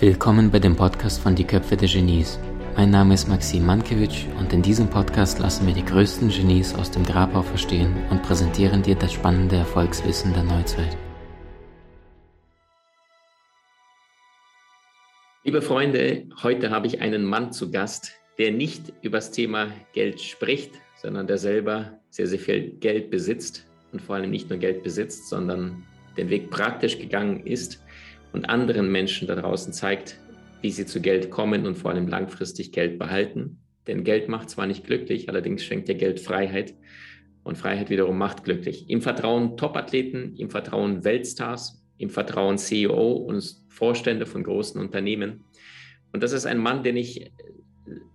Willkommen bei dem Podcast von Die Köpfe der Genies. Mein Name ist Maxim Mankewitsch und in diesem Podcast lassen wir die größten Genies aus dem Grabau verstehen und präsentieren dir das spannende Erfolgswissen der Neuzeit. Liebe Freunde, heute habe ich einen Mann zu Gast, der nicht über das Thema Geld spricht, sondern der selber sehr, sehr viel Geld besitzt und vor allem nicht nur Geld besitzt, sondern den Weg praktisch gegangen ist und anderen Menschen da draußen zeigt, wie sie zu Geld kommen und vor allem langfristig Geld behalten. Denn Geld macht zwar nicht glücklich, allerdings schenkt dir Geld Freiheit und Freiheit wiederum macht glücklich. Im Vertrauen Topathleten, im Vertrauen Weltstars, im Vertrauen CEO und Vorstände von großen Unternehmen. Und das ist ein Mann, den ich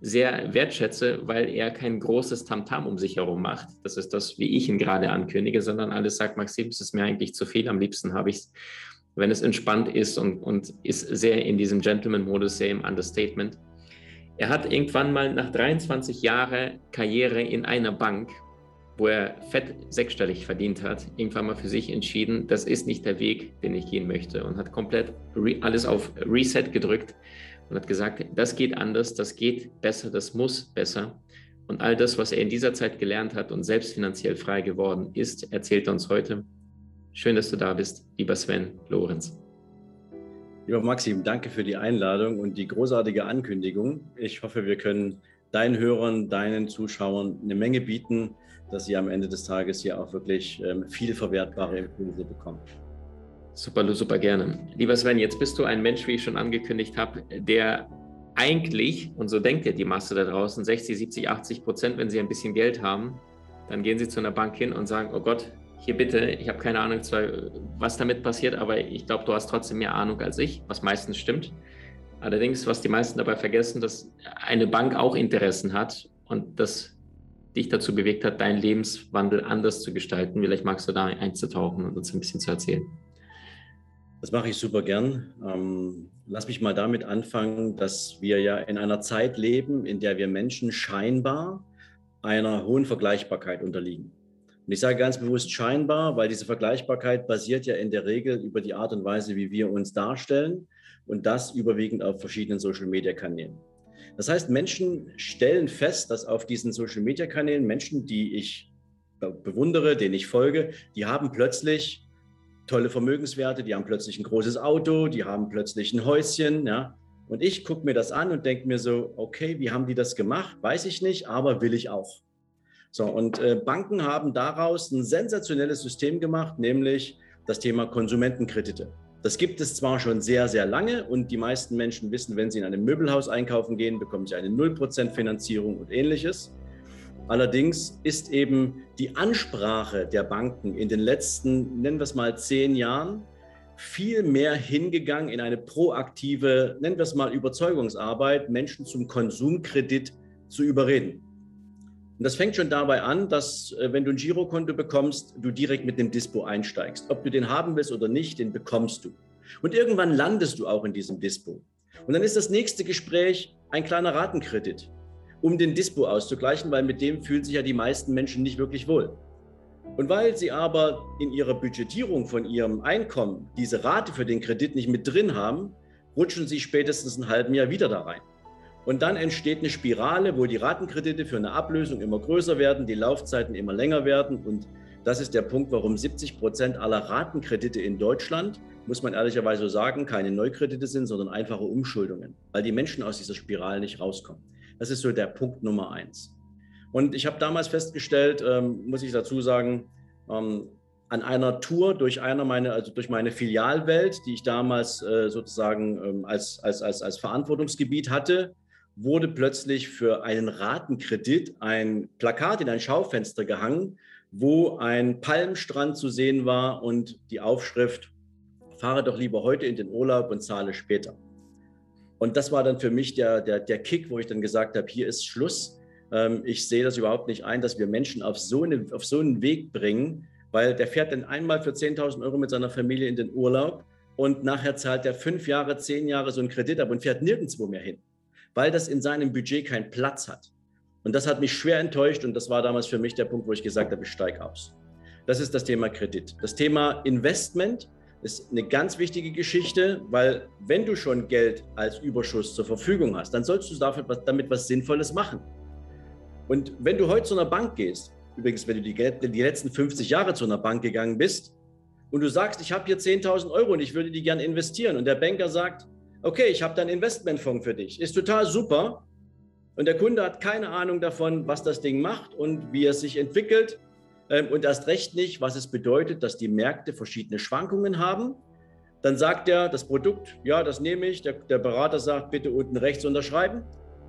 sehr wertschätze, weil er kein großes Tamtam um sich herum macht. Das ist das, wie ich ihn gerade ankündige, sondern alles sagt, Maxim, es ist mir eigentlich zu viel. Am liebsten habe ich es wenn es entspannt ist und, und ist sehr in diesem Gentleman-Modus, sehr im Understatement. Er hat irgendwann mal nach 23 Jahren Karriere in einer Bank, wo er fett sechsstellig verdient hat, irgendwann mal für sich entschieden, das ist nicht der Weg, den ich gehen möchte und hat komplett alles auf Reset gedrückt und hat gesagt, das geht anders, das geht besser, das muss besser. Und all das, was er in dieser Zeit gelernt hat und selbst finanziell frei geworden ist, erzählt er uns heute. Schön, dass du da bist, lieber Sven Lorenz. Lieber Maxim, danke für die Einladung und die großartige Ankündigung. Ich hoffe, wir können deinen Hörern, deinen Zuschauern eine Menge bieten, dass sie am Ende des Tages hier auch wirklich ähm, viel verwertbare Impulse bekommen. Super, super gerne. Lieber Sven, jetzt bist du ein Mensch, wie ich schon angekündigt habe, der eigentlich, und so denkt ja die Masse da draußen, 60, 70, 80 Prozent, wenn sie ein bisschen Geld haben, dann gehen sie zu einer Bank hin und sagen, oh Gott, hier bitte, ich habe keine Ahnung, was damit passiert, aber ich glaube, du hast trotzdem mehr Ahnung als ich, was meistens stimmt. Allerdings, was die meisten dabei vergessen, dass eine Bank auch Interessen hat und das dich dazu bewegt hat, deinen Lebenswandel anders zu gestalten. Vielleicht magst du da einzutauchen und uns ein bisschen zu erzählen. Das mache ich super gern. Ähm, lass mich mal damit anfangen, dass wir ja in einer Zeit leben, in der wir Menschen scheinbar einer hohen Vergleichbarkeit unterliegen. Und ich sage ganz bewusst scheinbar, weil diese Vergleichbarkeit basiert ja in der Regel über die Art und Weise, wie wir uns darstellen und das überwiegend auf verschiedenen Social-Media-Kanälen. Das heißt, Menschen stellen fest, dass auf diesen Social-Media-Kanälen Menschen, die ich bewundere, denen ich folge, die haben plötzlich tolle Vermögenswerte, die haben plötzlich ein großes Auto, die haben plötzlich ein Häuschen, ja. Und ich gucke mir das an und denke mir so, okay, wie haben die das gemacht? Weiß ich nicht, aber will ich auch. So, und äh, Banken haben daraus ein sensationelles System gemacht, nämlich das Thema Konsumentenkredite. Das gibt es zwar schon sehr, sehr lange und die meisten Menschen wissen, wenn sie in einem Möbelhaus einkaufen gehen, bekommen sie eine 0% Finanzierung und ähnliches. Allerdings ist eben die Ansprache der Banken in den letzten, nennen wir es mal, zehn Jahren viel mehr hingegangen in eine proaktive, nennen wir es mal, Überzeugungsarbeit, Menschen zum Konsumkredit zu überreden. Und das fängt schon dabei an, dass äh, wenn du ein Girokonto bekommst, du direkt mit dem Dispo einsteigst. Ob du den haben willst oder nicht, den bekommst du. Und irgendwann landest du auch in diesem Dispo. Und dann ist das nächste Gespräch ein kleiner Ratenkredit, um den Dispo auszugleichen, weil mit dem fühlen sich ja die meisten Menschen nicht wirklich wohl. Und weil sie aber in ihrer Budgetierung von ihrem Einkommen diese Rate für den Kredit nicht mit drin haben, rutschen sie spätestens ein halben Jahr wieder da rein. Und dann entsteht eine Spirale, wo die Ratenkredite für eine Ablösung immer größer werden, die Laufzeiten immer länger werden. Und das ist der Punkt, warum 70 Prozent aller Ratenkredite in Deutschland, muss man ehrlicherweise sagen, keine Neukredite sind, sondern einfache Umschuldungen, weil die Menschen aus dieser Spirale nicht rauskommen. Das ist so der Punkt Nummer eins. Und ich habe damals festgestellt, ähm, muss ich dazu sagen, ähm, an einer Tour durch einer meine, also durch meine Filialwelt, die ich damals äh, sozusagen ähm, als, als, als, als Verantwortungsgebiet hatte, wurde plötzlich für einen Ratenkredit ein Plakat in ein Schaufenster gehangen, wo ein Palmstrand zu sehen war und die Aufschrift, fahre doch lieber heute in den Urlaub und zahle später. Und das war dann für mich der, der, der Kick, wo ich dann gesagt habe, hier ist Schluss. Ähm, ich sehe das überhaupt nicht ein, dass wir Menschen auf so, eine, auf so einen Weg bringen, weil der fährt dann einmal für 10.000 Euro mit seiner Familie in den Urlaub und nachher zahlt er fünf Jahre, zehn Jahre so einen Kredit ab und fährt nirgendwo mehr hin weil das in seinem Budget keinen Platz hat. Und das hat mich schwer enttäuscht und das war damals für mich der Punkt, wo ich gesagt habe, ich steige aus. Das ist das Thema Kredit. Das Thema Investment ist eine ganz wichtige Geschichte, weil wenn du schon Geld als Überschuss zur Verfügung hast, dann sollst du damit was Sinnvolles machen. Und wenn du heute zu einer Bank gehst, übrigens, wenn du die, die letzten 50 Jahre zu einer Bank gegangen bist und du sagst, ich habe hier 10.000 Euro und ich würde die gerne investieren und der Banker sagt, okay, ich habe da einen Investmentfonds für dich, ist total super und der Kunde hat keine Ahnung davon, was das Ding macht und wie es sich entwickelt ähm, und erst recht nicht, was es bedeutet, dass die Märkte verschiedene Schwankungen haben. Dann sagt er, das Produkt, ja, das nehme ich. Der, der Berater sagt, bitte unten rechts unterschreiben.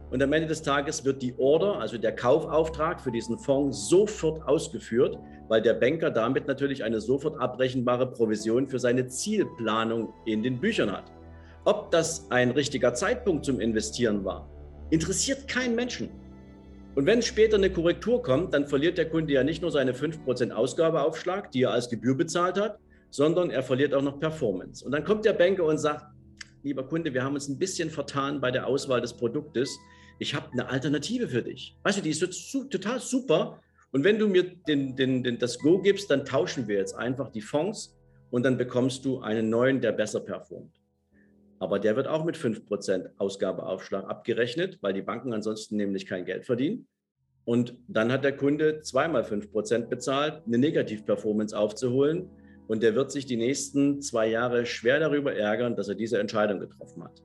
Und am Ende des Tages wird die Order, also der Kaufauftrag für diesen Fonds, sofort ausgeführt, weil der Banker damit natürlich eine sofort abrechenbare Provision für seine Zielplanung in den Büchern hat. Ob das ein richtiger Zeitpunkt zum Investieren war, interessiert keinen Menschen. Und wenn später eine Korrektur kommt, dann verliert der Kunde ja nicht nur seine 5% Ausgabeaufschlag, die er als Gebühr bezahlt hat, sondern er verliert auch noch Performance. Und dann kommt der Banker und sagt, lieber Kunde, wir haben uns ein bisschen vertan bei der Auswahl des Produktes. Ich habe eine Alternative für dich. Weißt du, die ist total super. Und wenn du mir den, den, den, das Go gibst, dann tauschen wir jetzt einfach die Fonds und dann bekommst du einen neuen, der besser performt. Aber der wird auch mit 5% Ausgabeaufschlag abgerechnet, weil die Banken ansonsten nämlich kein Geld verdienen. Und dann hat der Kunde zweimal 5% bezahlt, eine Negativperformance aufzuholen. Und der wird sich die nächsten zwei Jahre schwer darüber ärgern, dass er diese Entscheidung getroffen hat.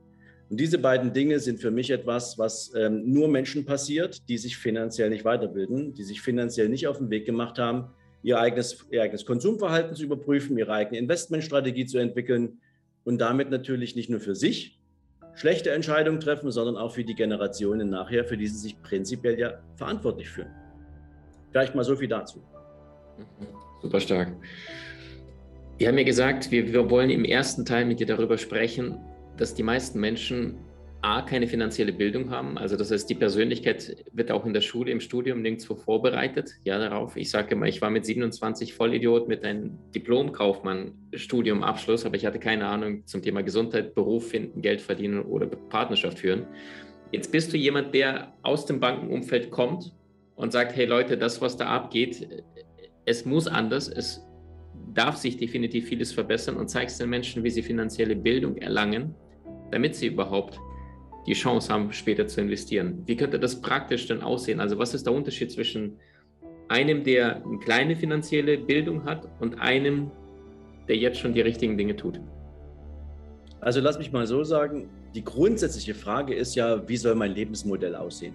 Und diese beiden Dinge sind für mich etwas, was ähm, nur Menschen passiert, die sich finanziell nicht weiterbilden, die sich finanziell nicht auf den Weg gemacht haben, ihr eigenes, ihr eigenes Konsumverhalten zu überprüfen, ihre eigene Investmentstrategie zu entwickeln, und damit natürlich nicht nur für sich schlechte Entscheidungen treffen, sondern auch für die Generationen nachher, für die sie sich prinzipiell ja verantwortlich fühlen. Vielleicht mal so viel dazu. Mhm. Super stark. Wir haben ja gesagt, wir, wir wollen im ersten Teil mit dir darüber sprechen, dass die meisten Menschen A, keine finanzielle Bildung haben. Also das heißt, die Persönlichkeit wird auch in der Schule, im Studium nirgendwo vorbereitet. Ja, darauf. Ich sage immer, ich war mit 27 Vollidiot mit einem Diplom-Kaufmann-Studium Abschluss, aber ich hatte keine Ahnung zum Thema Gesundheit, Beruf finden, Geld verdienen oder Partnerschaft führen. Jetzt bist du jemand, der aus dem Bankenumfeld kommt und sagt, hey Leute, das, was da abgeht, es muss anders, es darf sich definitiv vieles verbessern und zeigst den Menschen, wie sie finanzielle Bildung erlangen, damit sie überhaupt die Chance haben, später zu investieren. Wie könnte das praktisch denn aussehen? Also was ist der Unterschied zwischen einem, der eine kleine finanzielle Bildung hat und einem, der jetzt schon die richtigen Dinge tut? Also lass mich mal so sagen, die grundsätzliche Frage ist ja, wie soll mein Lebensmodell aussehen?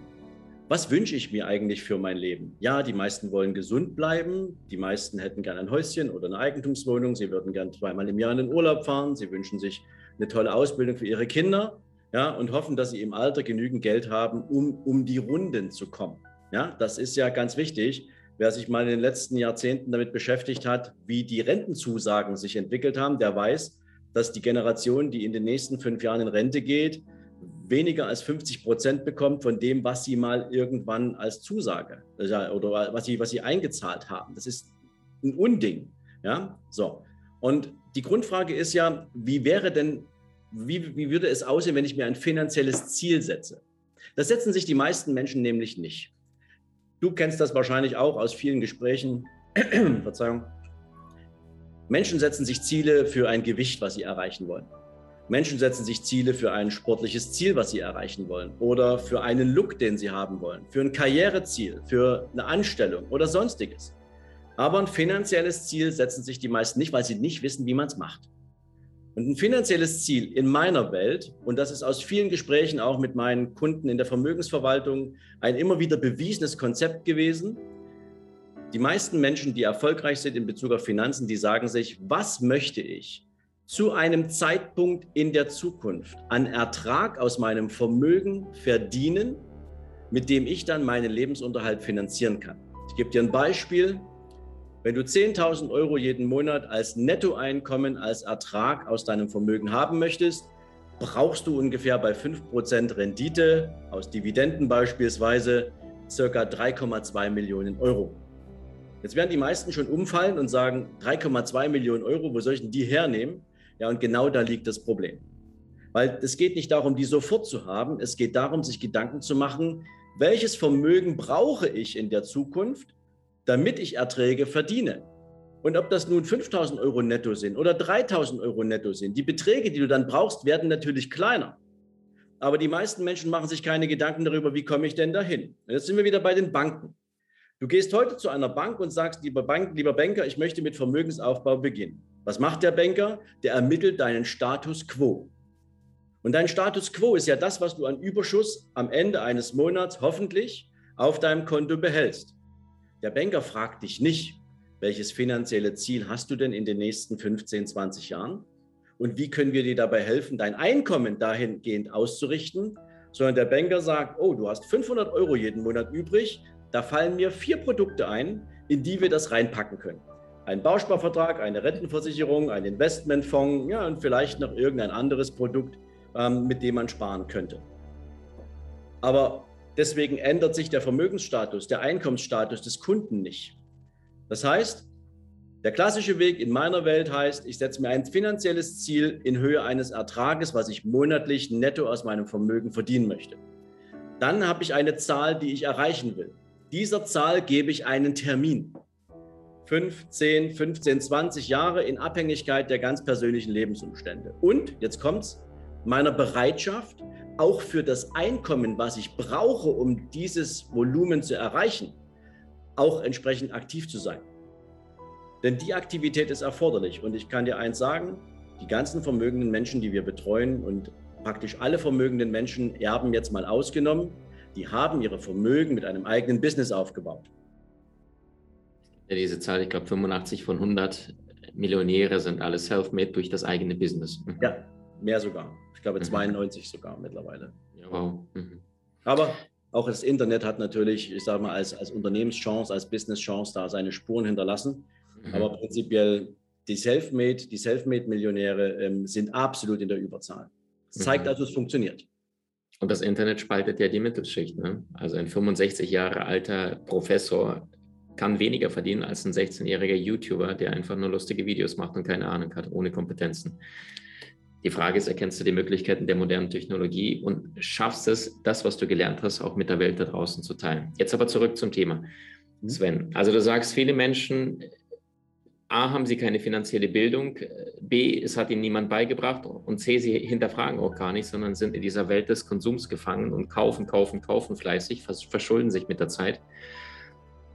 Was wünsche ich mir eigentlich für mein Leben? Ja, die meisten wollen gesund bleiben, die meisten hätten gerne ein Häuschen oder eine Eigentumswohnung, sie würden gerne zweimal im Jahr in den Urlaub fahren, sie wünschen sich eine tolle Ausbildung für ihre Kinder ja, und hoffen, dass sie im Alter genügend Geld haben, um, um die Runden zu kommen. Ja, das ist ja ganz wichtig. Wer sich mal in den letzten Jahrzehnten damit beschäftigt hat, wie die Rentenzusagen sich entwickelt haben, der weiß, dass die Generation, die in den nächsten fünf Jahren in Rente geht, weniger als 50 Prozent bekommt von dem, was sie mal irgendwann als Zusage oder was sie, was sie eingezahlt haben. Das ist ein Unding. Ja, so. Und die Grundfrage ist ja, wie wäre denn wie, wie würde es aussehen, wenn ich mir ein finanzielles Ziel setze? Das setzen sich die meisten Menschen nämlich nicht. Du kennst das wahrscheinlich auch aus vielen Gesprächen. Verzeihung. Menschen setzen sich Ziele für ein Gewicht, was sie erreichen wollen. Menschen setzen sich Ziele für ein sportliches Ziel, was sie erreichen wollen. Oder für einen Look, den sie haben wollen. Für ein Karriereziel, für eine Anstellung oder sonstiges. Aber ein finanzielles Ziel setzen sich die meisten nicht, weil sie nicht wissen, wie man es macht. Und ein finanzielles Ziel in meiner Welt, und das ist aus vielen Gesprächen auch mit meinen Kunden in der Vermögensverwaltung ein immer wieder bewiesenes Konzept gewesen. Die meisten Menschen, die erfolgreich sind in Bezug auf Finanzen, die sagen sich, was möchte ich zu einem Zeitpunkt in der Zukunft an Ertrag aus meinem Vermögen verdienen, mit dem ich dann meinen Lebensunterhalt finanzieren kann. Ich gebe dir ein Beispiel. Wenn du 10.000 Euro jeden Monat als Nettoeinkommen, als Ertrag aus deinem Vermögen haben möchtest, brauchst du ungefähr bei 5% Rendite aus Dividenden beispielsweise circa 3,2 Millionen Euro. Jetzt werden die meisten schon umfallen und sagen, 3,2 Millionen Euro, wo soll ich denn die hernehmen? Ja, und genau da liegt das Problem. Weil es geht nicht darum, die sofort zu haben, es geht darum, sich Gedanken zu machen, welches Vermögen brauche ich in der Zukunft, damit ich Erträge verdiene. Und ob das nun 5000 Euro netto sind oder 3000 Euro netto sind, die Beträge, die du dann brauchst, werden natürlich kleiner. Aber die meisten Menschen machen sich keine Gedanken darüber, wie komme ich denn dahin. Und jetzt sind wir wieder bei den Banken. Du gehst heute zu einer Bank und sagst, lieber, Bank, lieber Banker, ich möchte mit Vermögensaufbau beginnen. Was macht der Banker? Der ermittelt deinen Status quo. Und dein Status quo ist ja das, was du an Überschuss am Ende eines Monats hoffentlich auf deinem Konto behältst. Der Banker fragt dich nicht, welches finanzielle Ziel hast du denn in den nächsten 15, 20 Jahren? Und wie können wir dir dabei helfen, dein Einkommen dahingehend auszurichten? Sondern der Banker sagt, oh, du hast 500 Euro jeden Monat übrig, da fallen mir vier Produkte ein, in die wir das reinpacken können. Ein Bausparvertrag, eine Rentenversicherung, ein Investmentfonds ja, und vielleicht noch irgendein anderes Produkt, ähm, mit dem man sparen könnte. Aber deswegen ändert sich der Vermögensstatus, der Einkommensstatus des Kunden nicht. Das heißt, der klassische Weg in meiner Welt heißt, ich setze mir ein finanzielles Ziel in Höhe eines Ertrages, was ich monatlich netto aus meinem Vermögen verdienen möchte. Dann habe ich eine Zahl, die ich erreichen will. Dieser Zahl gebe ich einen Termin. 5, 10, 15, 20 Jahre in Abhängigkeit der ganz persönlichen Lebensumstände. Und, jetzt kommt's, meiner Bereitschaft, auch für das Einkommen, was ich brauche, um dieses Volumen zu erreichen, auch entsprechend aktiv zu sein. Denn die Aktivität ist erforderlich. Und ich kann dir eins sagen, die ganzen vermögenden Menschen, die wir betreuen und praktisch alle vermögenden Menschen, Erben jetzt mal ausgenommen, die haben ihre Vermögen mit einem eigenen Business aufgebaut. Ja, diese Zahl, ich glaube 85 von 100 Millionäre sind alle self-made durch das eigene Business. Mhm. Ja, mehr sogar. Ich glaube 92 mhm. sogar mittlerweile. Ja, wow. Mhm. Aber auch das Internet hat natürlich, ich sage mal, als, als Unternehmenschance, als Businesschance da seine Spuren hinterlassen. Mhm. Aber prinzipiell die Selfmade, die Selfmade-Millionäre ähm, sind absolut in der Überzahl. Das zeigt mhm. also, es funktioniert. Und das Internet spaltet ja die Mittelschicht. Ne? Also ein 65 Jahre alter Professor kann weniger verdienen als ein 16-jähriger YouTuber, der einfach nur lustige Videos macht und keine Ahnung hat, ohne Kompetenzen. Die Frage ist, erkennst du die Möglichkeiten der modernen Technologie und schaffst es, das, was du gelernt hast, auch mit der Welt da draußen zu teilen? Jetzt aber zurück zum Thema. Mhm. Sven, also du sagst, viele Menschen A, haben sie keine finanzielle Bildung, B, es hat ihnen niemand beigebracht und C, sie hinterfragen auch gar nicht, sondern sind in dieser Welt des Konsums gefangen und kaufen, kaufen, kaufen fleißig, verschulden sich mit der Zeit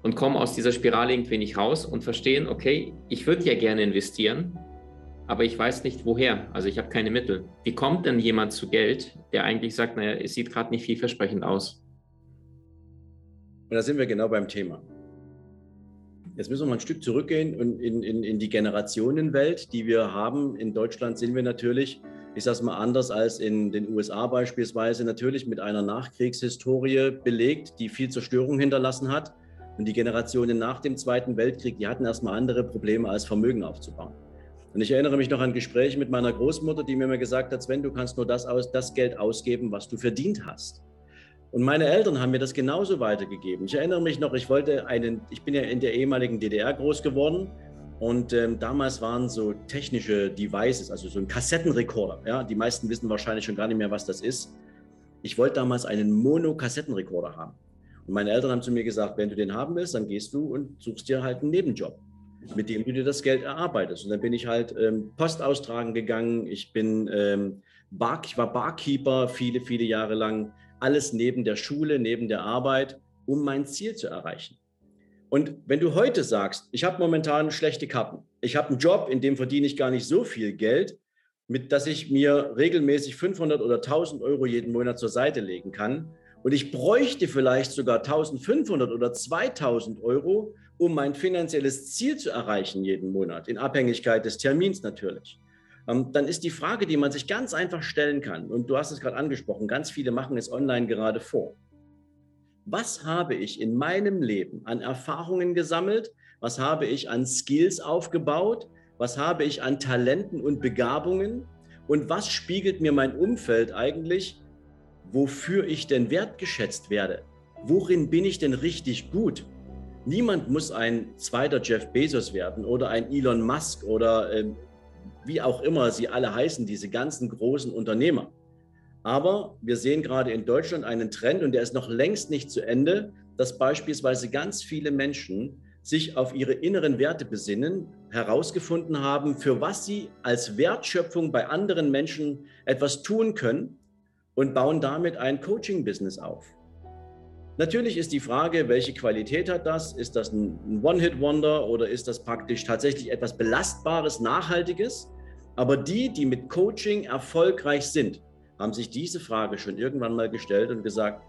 und kommen aus dieser Spirale irgendwie nicht raus und verstehen, okay, ich würde ja gerne investieren, aber ich weiß nicht woher, also ich habe keine Mittel. Wie kommt denn jemand zu Geld, der eigentlich sagt, naja, es sieht gerade nicht vielversprechend aus? Und da sind wir genau beim Thema. Jetzt müssen wir mal ein Stück zurückgehen und in, in, in die Generationenwelt, die wir haben. In Deutschland sind wir natürlich, ich sage mal anders als in den USA beispielsweise, natürlich mit einer Nachkriegshistorie belegt, die viel Zerstörung hinterlassen hat. Und die Generationen nach dem Zweiten Weltkrieg, die hatten erstmal andere Probleme als Vermögen aufzubauen. Und ich erinnere mich noch an Gespräche mit meiner Großmutter, die mir immer gesagt hat, Sven, du kannst nur das, aus, das Geld ausgeben, was du verdient hast. Und meine Eltern haben mir das genauso weitergegeben. Ich erinnere mich noch, ich wollte einen, ich bin ja in der ehemaligen DDR groß geworden und ähm, damals waren so technische Devices, also so ein Kassettenrekorder. Ja, die meisten wissen wahrscheinlich schon gar nicht mehr, was das ist. Ich wollte damals einen Mono-Kassettenrekorder haben. Und meine Eltern haben zu mir gesagt, wenn du den haben willst, dann gehst du und suchst dir halt einen Nebenjob, mit dem du dir das Geld erarbeitest. Und dann bin ich halt ähm, Post austragen gegangen. Ich bin ähm, Bar, ich war Barkeeper viele, viele Jahre lang alles neben der Schule, neben der Arbeit, um mein Ziel zu erreichen. Und wenn du heute sagst, ich habe momentan schlechte Karten, ich habe einen Job, in dem verdiene ich gar nicht so viel Geld, mit dass ich mir regelmäßig 500 oder 1000 Euro jeden Monat zur Seite legen kann. Und ich bräuchte vielleicht sogar 1500 oder 2000 Euro, um mein finanzielles Ziel zu erreichen jeden Monat, in Abhängigkeit des Termins natürlich. Ähm, dann ist die Frage, die man sich ganz einfach stellen kann, und du hast es gerade angesprochen, ganz viele machen es online gerade vor. Was habe ich in meinem Leben an Erfahrungen gesammelt? Was habe ich an Skills aufgebaut? Was habe ich an Talenten und Begabungen? Und was spiegelt mir mein Umfeld eigentlich, wofür ich denn wertgeschätzt werde? Worin bin ich denn richtig gut? Niemand muss ein zweiter Jeff Bezos werden oder ein Elon Musk oder äh, wie auch immer sie alle heißen, diese ganzen großen Unternehmer. Aber wir sehen gerade in Deutschland einen Trend und der ist noch längst nicht zu Ende, dass beispielsweise ganz viele Menschen sich auf ihre inneren Werte besinnen, herausgefunden haben, für was sie als Wertschöpfung bei anderen Menschen etwas tun können und bauen damit ein Coaching-Business auf. Natürlich ist die Frage, welche Qualität hat das? Ist das ein One-Hit-Wonder oder ist das praktisch tatsächlich etwas Belastbares, Nachhaltiges? Aber die, die mit Coaching erfolgreich sind, haben sich diese Frage schon irgendwann mal gestellt und gesagt,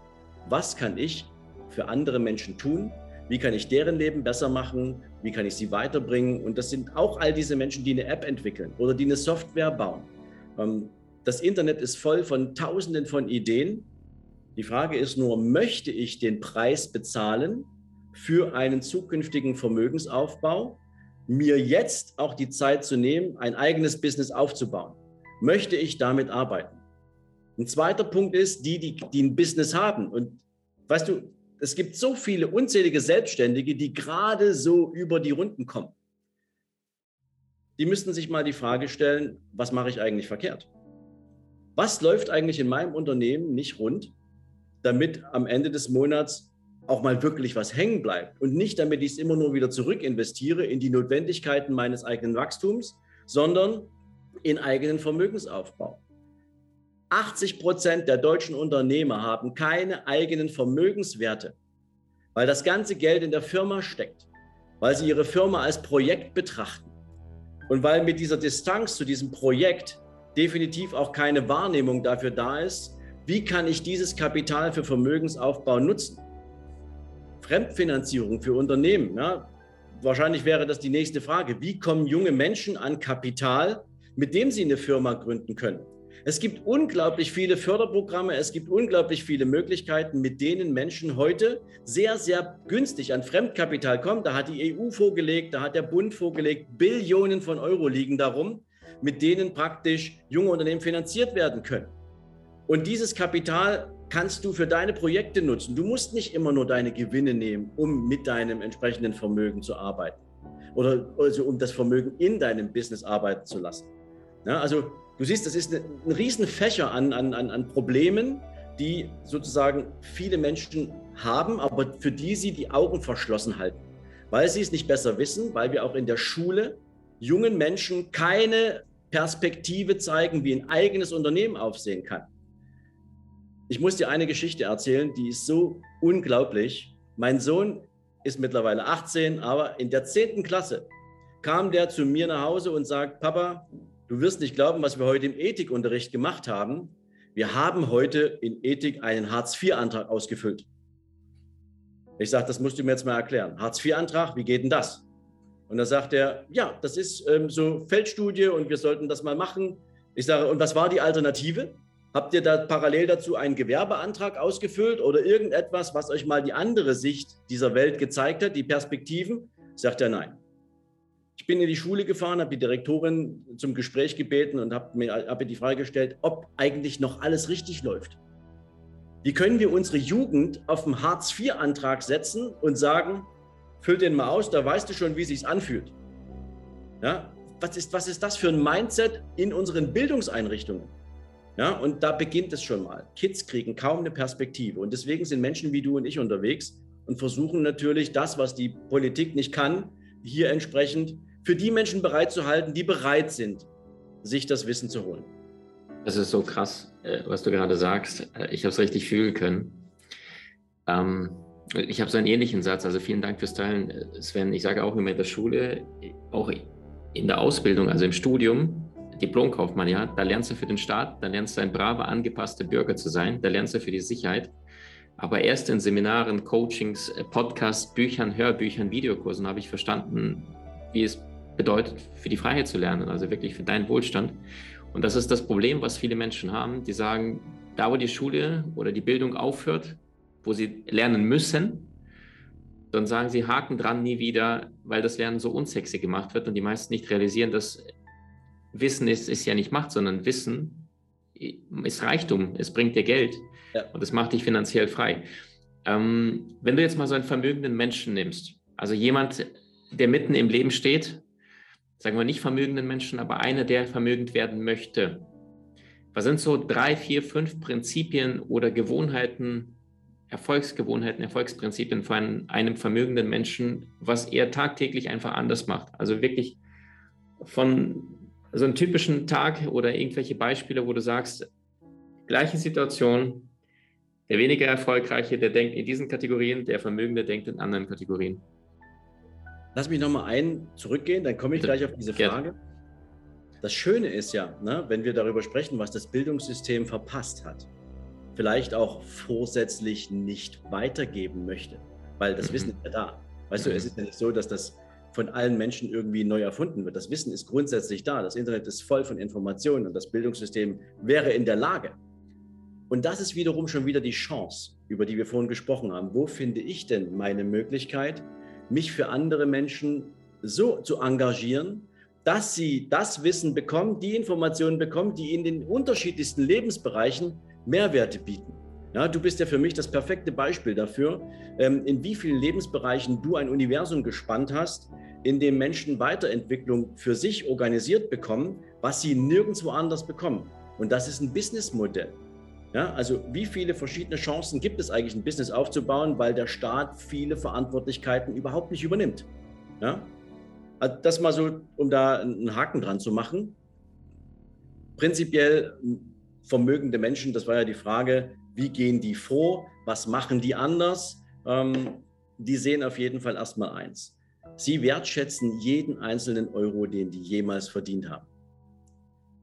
was kann ich für andere Menschen tun? Wie kann ich deren Leben besser machen? Wie kann ich sie weiterbringen? Und das sind auch all diese Menschen, die eine App entwickeln oder die eine Software bauen. Ähm, das Internet ist voll von Tausenden von Ideen die Frage ist nur, möchte ich den Preis bezahlen für einen zukünftigen Vermögensaufbau, mir jetzt auch die Zeit zu nehmen, ein eigenes Business aufzubauen? Möchte ich damit arbeiten? Ein zweiter Punkt ist, die, die, die ein Business haben. Und weißt du, es gibt so viele unzählige Selbstständige, die gerade so über die Runden kommen. Die müssten sich mal die Frage stellen, was mache ich eigentlich verkehrt? Was läuft eigentlich in meinem Unternehmen nicht rund? Damit am Ende des Monats auch mal wirklich was hängen bleibt und nicht damit ich es immer nur wieder zurück investiere in die Notwendigkeiten meines eigenen Wachstums, sondern in eigenen Vermögensaufbau. 80 Prozent der deutschen Unternehmer haben keine eigenen Vermögenswerte, weil das ganze Geld in der Firma steckt, weil sie ihre Firma als Projekt betrachten und weil mit dieser Distanz zu diesem Projekt definitiv auch keine Wahrnehmung dafür da ist, wie kann ich dieses Kapital für Vermögensaufbau nutzen? Fremdfinanzierung für Unternehmen. Ja, wahrscheinlich wäre das die nächste Frage. Wie kommen junge Menschen an Kapital, mit dem sie eine Firma gründen können? Es gibt unglaublich viele Förderprogramme, es gibt unglaublich viele Möglichkeiten, mit denen Menschen heute sehr, sehr günstig an Fremdkapital kommen. Da hat die EU vorgelegt, da hat der Bund vorgelegt, Billionen von Euro liegen darum, mit denen praktisch junge Unternehmen finanziert werden können. Und dieses Kapital kannst du für deine Projekte nutzen. Du musst nicht immer nur deine Gewinne nehmen, um mit deinem entsprechenden Vermögen zu arbeiten oder also um das Vermögen in deinem Business arbeiten zu lassen. Ja, also du siehst, das ist ein, Riesenfächer an, an, an Problemen, die sozusagen viele Menschen haben, aber für die sie die Augen verschlossen halten, weil sie es nicht besser wissen, weil wir auch in der Schule jungen Menschen keine Perspektive zeigen, wie ein eigenes Unternehmen aufsehen kann. Ich muss dir eine Geschichte erzählen, die ist so unglaublich. Mein Sohn ist mittlerweile 18, aber in der 10. Klasse kam der zu mir nach Hause und sagt, Papa, du wirst nicht glauben, was wir heute im Ethikunterricht gemacht haben. Wir haben heute in Ethik einen Hartz-IV-Antrag ausgefüllt. Ich sage, das musst du mir jetzt mal erklären. Hartz-IV-Antrag, wie geht denn das? Und da sagt er, ja, das ist ähm, so Feldstudie und wir sollten das mal machen. Ich sage, und was war die Alternative? Habt ihr da parallel dazu einen Gewerbeantrag ausgefüllt oder irgendetwas, was euch mal die andere Sicht dieser Welt gezeigt hat, die Perspektiven? Sagt er nein. Ich bin in die Schule gefahren, habe die Direktorin zum Gespräch gebeten und habe mir, hab die Frage gestellt, ob eigentlich noch alles richtig läuft. Wie können wir unsere Jugend auf einen Hartz-IV-Antrag setzen und sagen, füll den mal aus, da weißt du schon, wie sich anfühlt. Ja? Was, ist, was ist das für ein Mindset in unseren Bildungseinrichtungen? Ja, und da beginnt es schon mal. Kids kriegen kaum eine Perspektive. Und deswegen sind Menschen wie du und ich unterwegs und versuchen natürlich das, was die Politik nicht kann, hier entsprechend für die Menschen bereitzuhalten, die bereit sind, sich das Wissen zu holen. Das ist so krass, äh, was du gerade sagst. Äh, ich habe es richtig fühlen können. Ähm, ich habe so einen ähnlichen Satz. Also vielen Dank fürs Teilen, äh, Sven. Ich sage auch immer in der Schule, auch in der Ausbildung, also im Studium, Diplomkaufmann, ja, da lernst du für den Staat, da lernst du ein braver, angepasster Bürger zu sein, da lernst du für die Sicherheit. Aber erst in Seminaren, Coachings, äh, Podcasts, Büchern, Hörbüchern, Videokursen habe ich verstanden, wie es bedeutet, für die Freiheit zu lernen, also wirklich für deinen Wohlstand. Und das ist das Problem, was viele Menschen haben, die sagen, da wo die Schule oder die Bildung aufhört, wo sie lernen müssen, dann sagen sie Haken dran, nie wieder, weil das Lernen so unsexy gemacht wird und die meisten nicht realisieren, dass Wissen ist, ist ja nicht Macht, sondern Wissen ist Reichtum. Es bringt dir Geld ja. und es macht dich finanziell frei. Ähm, wenn du jetzt mal so einen vermögenden Menschen nimmst, also jemand, der mitten im Leben steht, sagen wir nicht vermögenden Menschen, aber einer, der vermögend werden möchte. Was sind so drei, vier, fünf Prinzipien oder Gewohnheiten, Erfolgsgewohnheiten, Erfolgsprinzipien von einem vermögenden Menschen, was er tagtäglich einfach anders macht. Also wirklich von so einem typischen Tag oder irgendwelche Beispiele, wo du sagst, gleiche Situation, der weniger erfolgreiche, der denkt in diesen Kategorien, der Vermögende denkt in anderen Kategorien. Lass mich nochmal ein zurückgehen, dann komme ich Bitte. gleich auf diese Frage. Gerne. Das Schöne ist ja, ne, wenn wir darüber sprechen, was das Bildungssystem verpasst hat, vielleicht auch vorsätzlich nicht weitergeben möchte, weil das mhm. Wissen ist ja da. Weißt mhm. du, es ist ja nicht so, dass das von allen Menschen irgendwie neu erfunden wird. Das Wissen ist grundsätzlich da. Das Internet ist voll von Informationen und das Bildungssystem wäre in der Lage, und das ist wiederum schon wieder die Chance, über die wir vorhin gesprochen haben. Wo finde ich denn meine Möglichkeit, mich für andere Menschen so zu engagieren, dass sie das Wissen bekommen, die Informationen bekommen, die in den unterschiedlichsten Lebensbereichen Mehrwerte bieten. Ja, du bist ja für mich das perfekte Beispiel dafür, ähm, in wie vielen Lebensbereichen du ein Universum gespannt hast, in dem Menschen Weiterentwicklung für sich organisiert bekommen, was sie nirgendwo anders bekommen. Und das ist ein Businessmodell. Ja, also wie viele verschiedene Chancen gibt es eigentlich, ein Business aufzubauen, weil der Staat viele Verantwortlichkeiten überhaupt nicht übernimmt? Ja? Also das mal so, um da einen Haken dran zu machen. Prinzipiell vermögende Menschen, das war ja die Frage, wie gehen die vor, was machen die anders? Ähm, die sehen auf jeden Fall erstmal eins. Sie wertschätzen jeden einzelnen Euro, den die jemals verdient haben.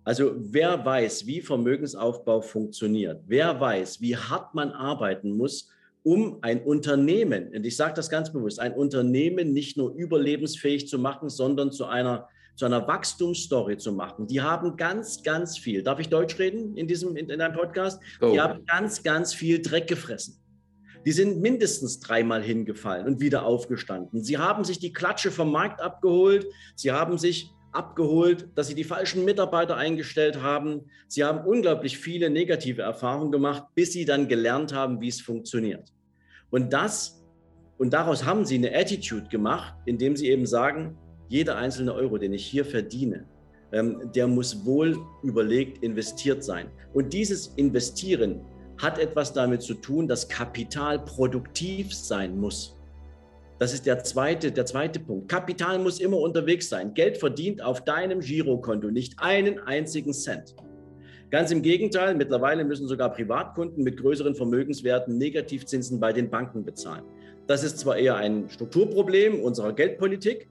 Also wer weiß, wie Vermögensaufbau funktioniert, wer weiß, wie hart man arbeiten muss, um ein Unternehmen, und ich sage das ganz bewusst, ein Unternehmen nicht nur überlebensfähig zu machen, sondern zu einer, zu einer Wachstumsstory zu machen. Die haben ganz, ganz viel, darf ich Deutsch reden in diesem in, in einem Podcast? Oh. Die haben ganz, ganz viel Dreck gefressen. Die sind mindestens dreimal hingefallen und wieder aufgestanden. Sie haben sich die Klatsche vom Markt abgeholt. Sie haben sich abgeholt, dass sie die falschen Mitarbeiter eingestellt haben. Sie haben unglaublich viele negative Erfahrungen gemacht, bis sie dann gelernt haben, wie es funktioniert. Und das und daraus haben sie eine Attitude gemacht, indem sie eben sagen, jeder einzelne Euro, den ich hier verdiene, ähm, der muss wohl überlegt investiert sein. Und dieses Investieren hat etwas damit zu tun, dass Kapital produktiv sein muss. Das ist der zweite, der zweite Punkt. Kapital muss immer unterwegs sein. Geld verdient auf deinem Girokonto nicht einen einzigen Cent. Ganz im Gegenteil, mittlerweile müssen sogar Privatkunden mit größeren Vermögenswerten Negativzinsen bei den Banken bezahlen. Das ist zwar eher ein Strukturproblem unserer Geldpolitik,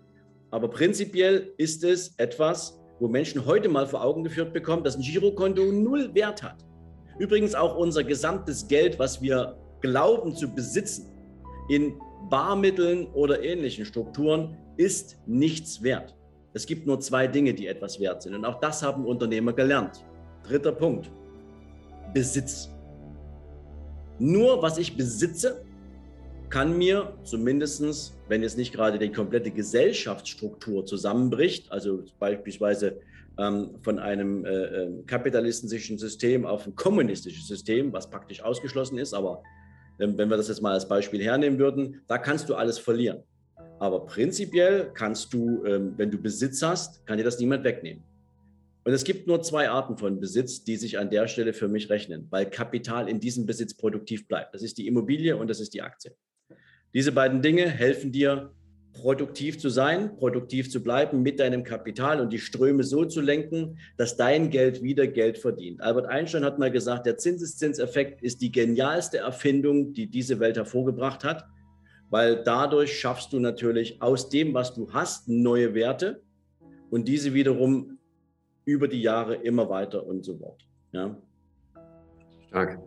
aber prinzipiell ist es etwas, wo Menschen heute mal vor Augen geführt bekommen, dass ein Girokonto null Wert hat. Übrigens auch unser gesamtes Geld, was wir glauben zu besitzen, in Barmitteln oder ähnlichen Strukturen ist nichts wert. Es gibt nur zwei Dinge, die etwas wert sind. Und auch das haben Unternehmer gelernt. Dritter Punkt. Besitz. Nur was ich besitze, kann mir zumindest, wenn jetzt nicht gerade die komplette Gesellschaftsstruktur zusammenbricht, also beispielsweise ähm, von einem äh, äh kapitalistischen System auf ein kommunistisches System, was praktisch ausgeschlossen ist, aber wenn wir das jetzt mal als Beispiel hernehmen würden, da kannst du alles verlieren. Aber prinzipiell kannst du, ähm, wenn du Besitz hast, kann dir das niemand wegnehmen. Und es gibt nur zwei Arten von Besitz, die sich an der Stelle für mich rechnen, weil Kapital in diesem Besitz produktiv bleibt. Das ist die Immobilie und das ist die Aktie. Diese beiden Dinge helfen dir, produktiv zu sein, produktiv zu bleiben mit deinem Kapital und die Ströme so zu lenken, dass dein Geld wieder Geld verdient. Albert Einstein hat mal gesagt, der Zinseszinseffekt ist die genialste Erfindung, die diese Welt hervorgebracht hat, weil dadurch schaffst du natürlich aus dem, was du hast, neue Werte und diese wiederum über die Jahre immer weiter und so fort. Ja. Stark.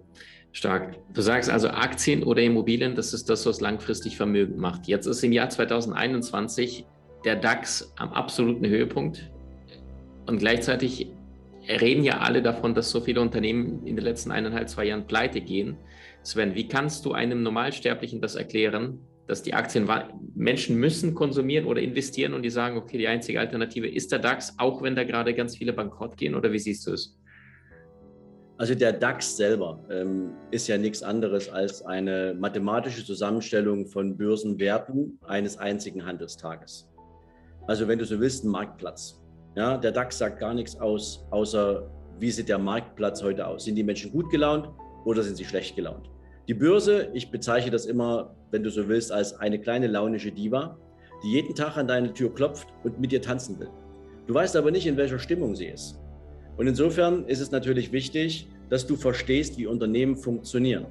Stark. Du sagst also Aktien oder Immobilien, das ist das, was langfristig Vermögen macht. Jetzt ist im Jahr 2021 der DAX am absoluten Höhepunkt und gleichzeitig reden ja alle davon, dass so viele Unternehmen in den letzten eineinhalb, zwei Jahren pleite gehen. Sven, wie kannst du einem Normalsterblichen das erklären, dass die Aktien, Menschen müssen konsumieren oder investieren und die sagen, okay, die einzige Alternative ist der DAX, auch wenn da gerade ganz viele bankrott gehen oder wie siehst du es? Also der DAX selber ähm, ist ja nichts anderes als eine mathematische Zusammenstellung von Börsenwerten eines einzigen Handelstages. Also wenn du so willst, ein Marktplatz. Ja, der DAX sagt gar nichts aus, außer wie sieht der Marktplatz heute aus? Sind die Menschen gut gelaunt oder sind sie schlecht gelaunt? Die Börse, ich bezeichne das immer, wenn du so willst, als eine kleine launische Diva, die jeden Tag an deine Tür klopft und mit dir tanzen will. Du weißt aber nicht, in welcher Stimmung sie ist. Und insofern ist es natürlich wichtig, dass du verstehst, wie Unternehmen funktionieren.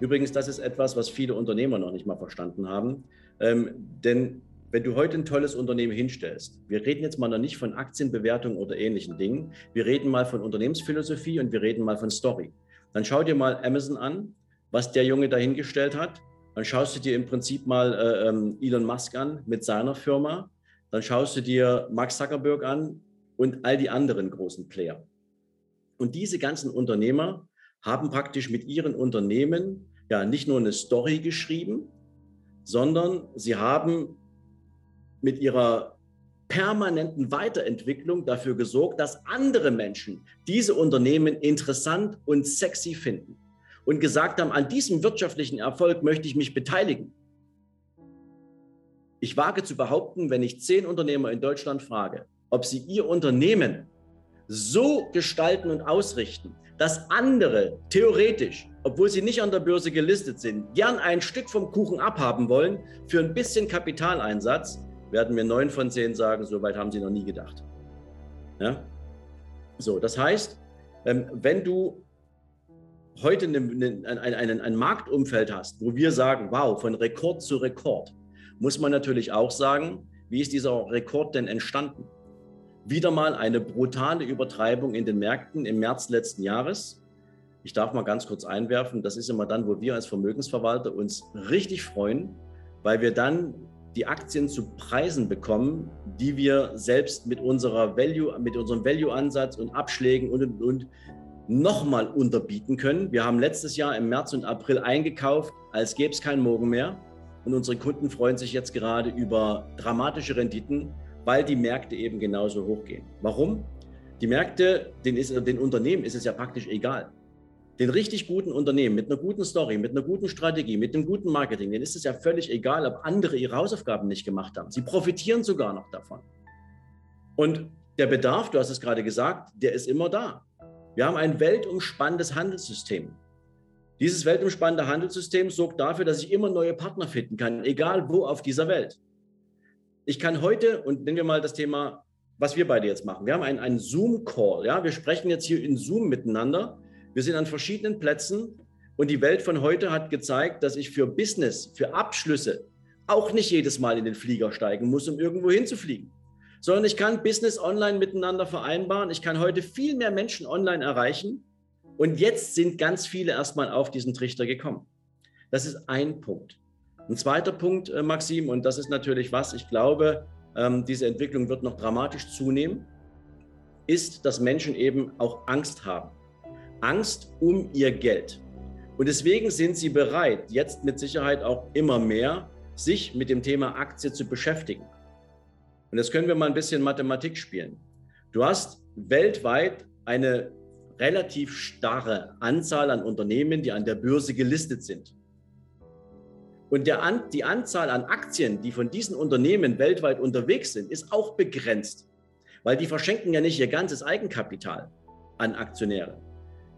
Übrigens, das ist etwas, was viele Unternehmer noch nicht mal verstanden haben. Ähm, denn wenn du heute ein tolles Unternehmen hinstellst, wir reden jetzt mal noch nicht von Aktienbewertung oder ähnlichen Dingen, wir reden mal von Unternehmensphilosophie und wir reden mal von Story. Dann schau dir mal Amazon an, was der Junge dahingestellt hat. Dann schaust du dir im Prinzip mal äh, ähm, Elon Musk an mit seiner Firma. Dann schaust du dir Mark Zuckerberg an und all die anderen großen Player. Und diese ganzen Unternehmer haben praktisch mit ihren Unternehmen ja nicht nur eine Story geschrieben, sondern sie haben mit ihrer permanenten Weiterentwicklung dafür gesorgt, dass andere Menschen diese Unternehmen interessant und sexy finden und gesagt haben, an diesem wirtschaftlichen Erfolg möchte ich mich beteiligen. Ich wage zu behaupten, wenn ich zehn Unternehmer in Deutschland frage, ob sie ihr Unternehmen so gestalten und ausrichten, dass andere theoretisch, obwohl sie nicht an der Börse gelistet sind, gern ein Stück vom Kuchen abhaben wollen für ein bisschen Kapitaleinsatz, werden mir neun von zehn sagen, so weit haben sie noch nie gedacht. Ja? So, das heißt, ähm, wenn du heute eine, eine, ein, ein Marktumfeld hast, wo wir sagen, wow, von Rekord zu Rekord, muss man natürlich auch sagen, wie ist dieser Rekord denn entstanden? Wieder mal eine brutale Übertreibung in den Märkten im März letzten Jahres. Ich darf mal ganz kurz einwerfen, das ist immer dann, wo wir als Vermögensverwalter uns richtig freuen, weil wir dann die Aktien zu Preisen bekommen, die wir selbst mit unserer Value, mit unserem Value-Ansatz und Abschlägen und, und, und nochmal unterbieten können. Wir haben letztes Jahr im März und April eingekauft, als gäbe es keinen Morgen mehr. Und unsere Kunden freuen sich jetzt gerade über dramatische Renditen, weil die Märkte eben genauso hochgehen. Warum? Die Märkte, den, ist, den Unternehmen ist es ja praktisch egal. Den richtig guten Unternehmen mit einer guten Story, mit einer guten Strategie, mit einem guten Marketing, denen ist es ja völlig egal, ob andere ihre Hausaufgaben nicht gemacht haben. Sie profitieren sogar noch davon. Und der Bedarf, du hast es gerade gesagt, der ist immer da. Wir haben ein weltumspannendes Handelssystem. Dieses weltumspannende Handelssystem sorgt dafür, dass ich immer neue Partner finden kann, egal wo auf dieser Welt. Ich kann heute, und nehmen wir mal das Thema, was wir beide jetzt machen. Wir haben einen, einen Zoom-Call. Ja? Wir sprechen jetzt hier in Zoom miteinander. Wir sind an verschiedenen Plätzen und die Welt von heute hat gezeigt, dass ich für Business, für Abschlüsse auch nicht jedes Mal in den Flieger steigen muss, um irgendwo hinzufliegen. Sondern ich kann Business online miteinander vereinbaren. Ich kann heute viel mehr Menschen online erreichen und jetzt sind ganz viele erstmal auf diesen Trichter gekommen. Das ist ein Punkt. Ein zweiter Punkt, äh, Maxim, und das ist natürlich was, ich glaube, ähm, diese Entwicklung wird noch dramatisch zunehmen, ist, dass Menschen eben auch Angst haben. Angst um ihr Geld. Und deswegen sind sie bereit, jetzt mit Sicherheit auch immer mehr, sich mit dem Thema Aktie zu beschäftigen. Und jetzt können wir mal ein bisschen Mathematik spielen. Du hast weltweit eine relativ starre Anzahl an Unternehmen, die an der Börse gelistet sind. Und der, die Anzahl an Aktien, die von diesen Unternehmen weltweit unterwegs sind, ist auch begrenzt, weil die verschenken ja nicht ihr ganzes Eigenkapital an Aktionäre.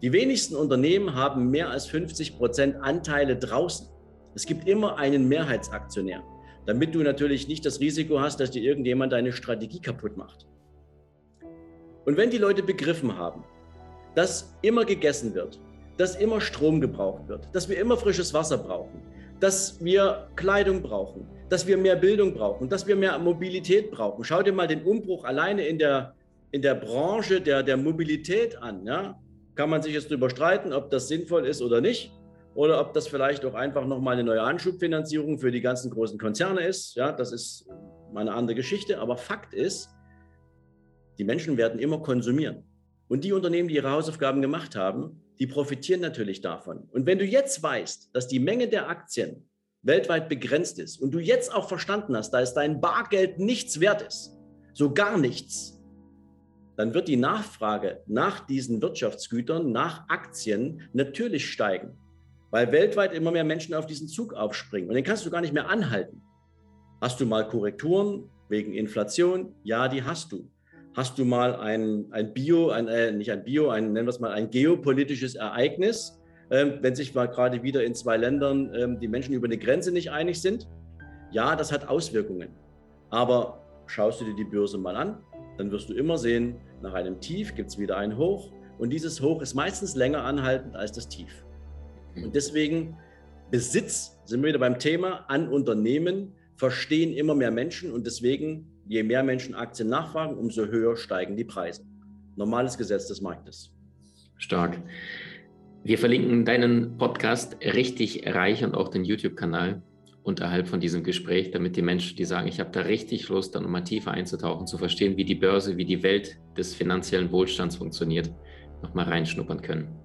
Die wenigsten Unternehmen haben mehr als 50 Prozent Anteile draußen. Es gibt immer einen Mehrheitsaktionär, damit du natürlich nicht das Risiko hast, dass dir irgendjemand deine Strategie kaputt macht. Und wenn die Leute begriffen haben, dass immer gegessen wird, dass immer Strom gebraucht wird, dass wir immer frisches Wasser brauchen, dass wir Kleidung brauchen, dass wir mehr Bildung brauchen, dass wir mehr Mobilität brauchen. Schau dir mal den Umbruch alleine in der, in der Branche der, der Mobilität an. Ja? Kann man sich jetzt darüber streiten, ob das sinnvoll ist oder nicht. Oder ob das vielleicht auch einfach nochmal eine neue Anschubfinanzierung für die ganzen großen Konzerne ist. Ja, das ist mal eine andere Geschichte. Aber Fakt ist, die Menschen werden immer konsumieren. Und die Unternehmen, die ihre Hausaufgaben gemacht haben, die profitieren natürlich davon. Und wenn du jetzt weißt, dass die Menge der Aktien weltweit begrenzt ist und du jetzt auch verstanden hast, dass dein Bargeld nichts wert ist, so gar nichts, dann wird die Nachfrage nach diesen Wirtschaftsgütern, nach Aktien natürlich steigen, weil weltweit immer mehr Menschen auf diesen Zug aufspringen und den kannst du gar nicht mehr anhalten. Hast du mal Korrekturen wegen Inflation? Ja, die hast du hast du mal ein, ein Bio, ein, äh, nicht ein Bio, ein, nennen wir es mal ein geopolitisches Ereignis, ähm, wenn sich mal gerade wieder in zwei Ländern ähm, die Menschen über eine Grenze nicht einig sind. Ja, das hat Auswirkungen. Aber schaust du dir die Börse mal an, dann wirst du immer sehen, nach einem Tief gibt es wieder ein Hoch. Und dieses Hoch ist meistens länger anhaltend als das Tief. Und deswegen Besitz, sind wir wieder beim Thema, an Unternehmen verstehen immer mehr Menschen und deswegen, je mehr Menschen Aktien nachfragen, umso höher steigen die Preise. Normales Gesetz des Marktes. Stark. Wir verlinken deinen Podcast richtig reich und auch den YouTube-Kanal unterhalb von diesem Gespräch, damit die Menschen, die sagen, ich habe da richtig Lust, dann nochmal tiefer einzutauchen, zu verstehen, wie die Börse, wie die Welt des finanziellen Wohlstands funktioniert, nochmal reinschnuppern können.